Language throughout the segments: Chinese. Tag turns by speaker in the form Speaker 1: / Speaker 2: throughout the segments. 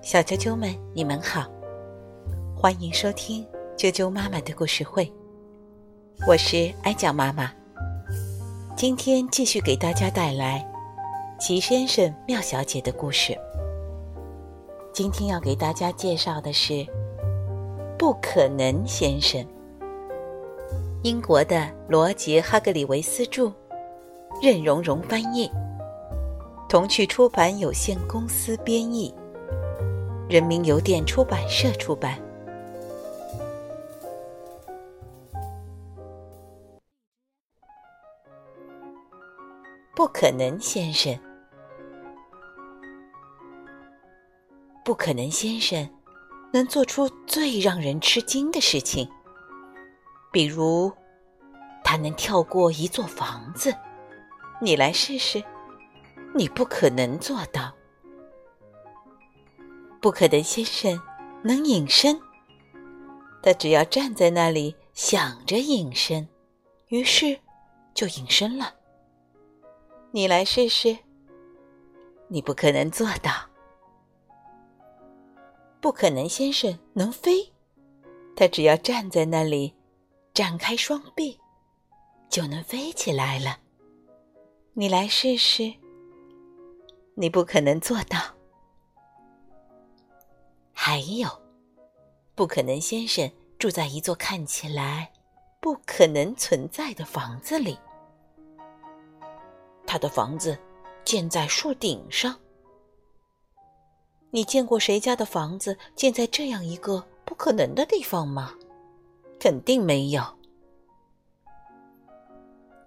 Speaker 1: 小啾啾们，你们好，欢迎收听啾啾妈妈的故事会。我是艾酱妈妈，今天继续给大家带来齐先生、妙小姐的故事。今天要给大家介绍的是《不可能先生》，英国的罗杰·哈格里维斯著，任荣荣翻译，童趣出版有限公司编译。人民邮电出版社出版。不可能，先生。不可能，先生能做出最让人吃惊的事情，比如他能跳过一座房子。你来试试，你不可能做到。不可能先生能隐身，他只要站在那里想着隐身，于是就隐身了。你来试试，你不可能做到。不可能先生能飞，他只要站在那里，展开双臂，就能飞起来了。你来试试，你不可能做到。还有，不可能先生住在一座看起来不可能存在的房子里。他的房子建在树顶上。你见过谁家的房子建在这样一个不可能的地方吗？肯定没有。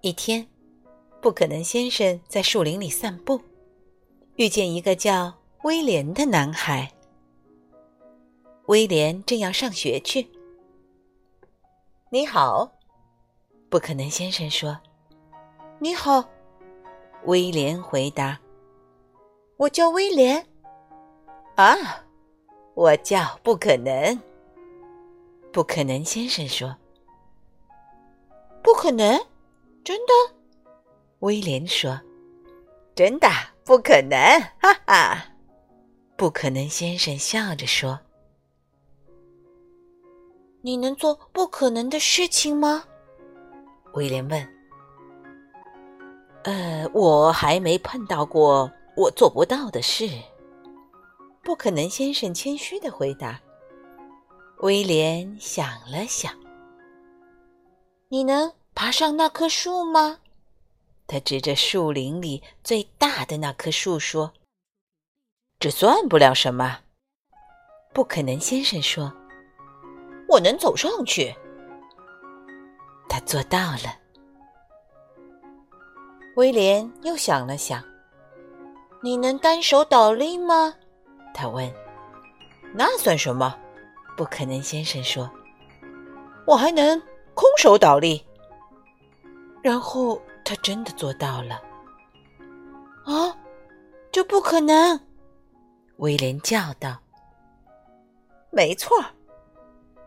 Speaker 1: 一天，不可能先生在树林里散步，遇见一个叫威廉的男孩。威廉正要上学去。你好，不可能先生说：“你好。”威廉回答：“我叫威廉。”啊，我叫不可能。不可能先生说：“不可能，真的？”威廉说：“真的，不可能。”哈哈，不可能先生笑着说。你能做不可能的事情吗？威廉问。呃，我还没碰到过我做不到的事。不可能先生谦虚的回答。威廉想了想。你能爬上那棵树吗？他指着树林里最大的那棵树说：“这算不了什么。”不可能先生说。我能走上去。他做到了。威廉又想了想：“你能单手倒立吗？”他问。“那算什么？”不可能先生说。“我还能空手倒立。”然后他真的做到了。“啊，这不可能！”威廉叫道。“没错。”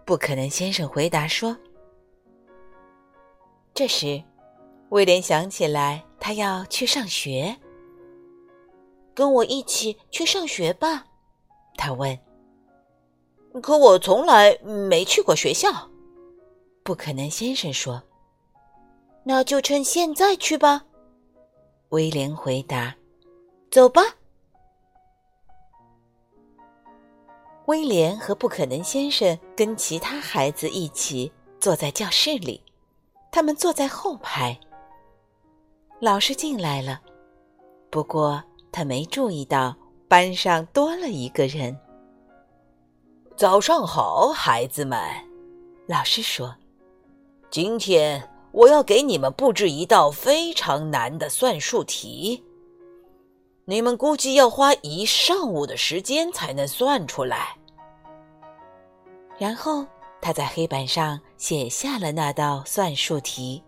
Speaker 1: 不可能，先生回答说。这时，威廉想起来，他要去上学。跟我一起去上学吧，他问。可我从来没去过学校。不可能，先生说。那就趁现在去吧，威廉回答。走吧。威廉和不可能先生跟其他孩子一起坐在教室里，他们坐在后排。老师进来了，不过他没注意到班上多了一个人。早上好，孩子们，老师说：“今天我要给你们布置一道非常难的算术题。”你们估计要花一上午的时间才能算出来。然后他在黑板上写下了那道算术题。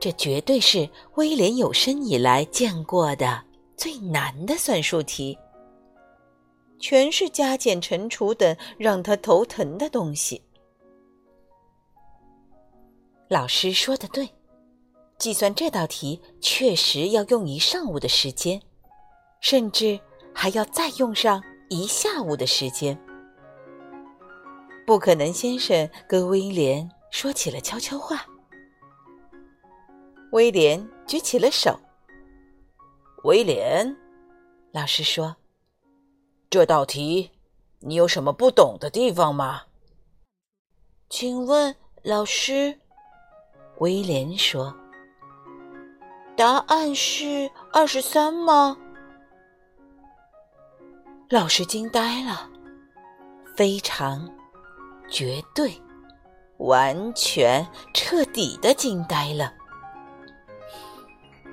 Speaker 1: 这绝对是威廉有生以来见过的最难的算术题，全是加减乘除等让他头疼的东西。老师说的对。计算这道题确实要用一上午的时间，甚至还要再用上一下午的时间。不可能先生跟威廉说起了悄悄话。威廉举起了手。
Speaker 2: 威廉，
Speaker 1: 老师说：“
Speaker 2: 这道题，你有什么不懂的地方吗？”
Speaker 3: 请问老师，
Speaker 1: 威廉说：“
Speaker 3: 答案是二十三吗？”
Speaker 1: 老师惊呆了，非常、绝对、完全、彻底的惊呆了。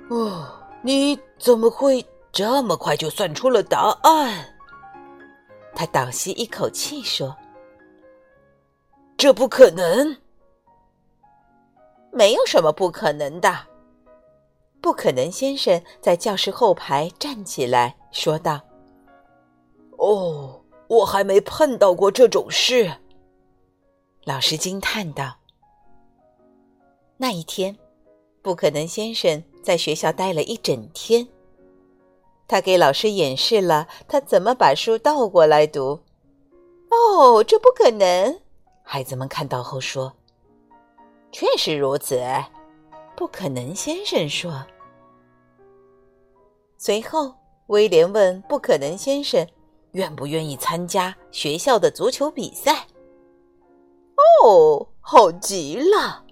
Speaker 2: 哦，你怎么会这么快就算出了答案？
Speaker 1: 他倒吸一口气说。
Speaker 2: 这不可能，
Speaker 1: 没有什么不可能的。不可能先生在教室后排站起来说道：“
Speaker 2: 哦，我还没碰到过这种事。”
Speaker 1: 老师惊叹道：“那一天，不可能先生在学校待了一整天。他给老师演示了他怎么把书倒过来读。哦，这不可能。”孩子们看到后说：“确实如此。”不可能先生说。随后，威廉问不可能先生：“愿不愿意参加学校的足球比赛？”“哦，好极了！”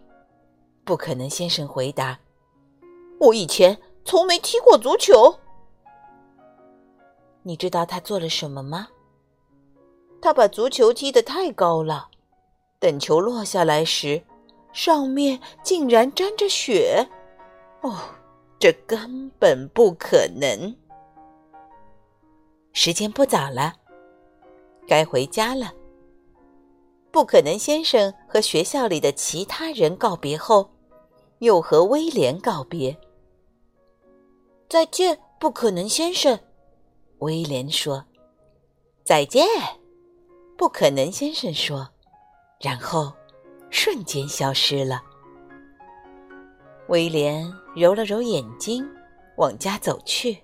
Speaker 1: 不可能先生回答：“我以前从没踢过足球。”你知道他做了什么吗？他把足球踢得太高了。等球落下来时，上面竟然沾着雪。哦，这根本不可能！时间不早了，该回家了。不可能先生和学校里的其他人告别后，又和威廉告别。
Speaker 3: 再见，不可能先生。
Speaker 1: 威廉说：“再见。”不可能先生说。然后，瞬间消失了。威廉揉了揉眼睛，往家走去。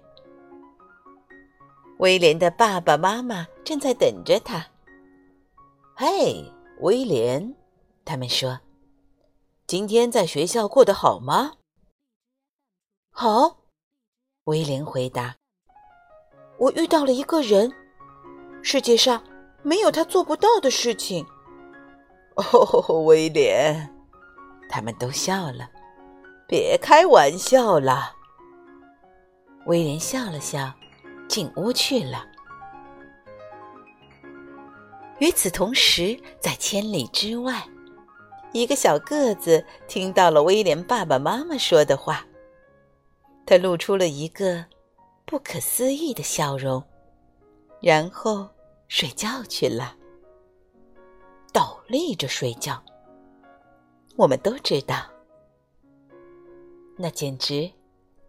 Speaker 1: 威廉的爸爸妈妈正在等着他。
Speaker 2: 嘿，威廉，他们说：“今天在学校过得好吗？”“
Speaker 1: 好。”威廉回答。“我遇到了一个人，世界上没有他做不到的事情。”
Speaker 2: 哦，威廉，
Speaker 1: 他们都笑了。
Speaker 2: 别开玩笑了。
Speaker 1: 威廉笑了笑，进屋去了。与此同时，在千里之外，一个小个子听到了威廉爸爸妈妈说的话，他露出了一个不可思议的笑容，然后睡觉去了。倒立着睡觉，我们都知道，那简直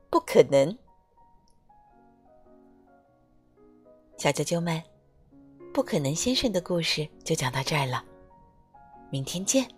Speaker 1: 不可能。小啾啾们，不可能先生的故事就讲到这儿了，明天见。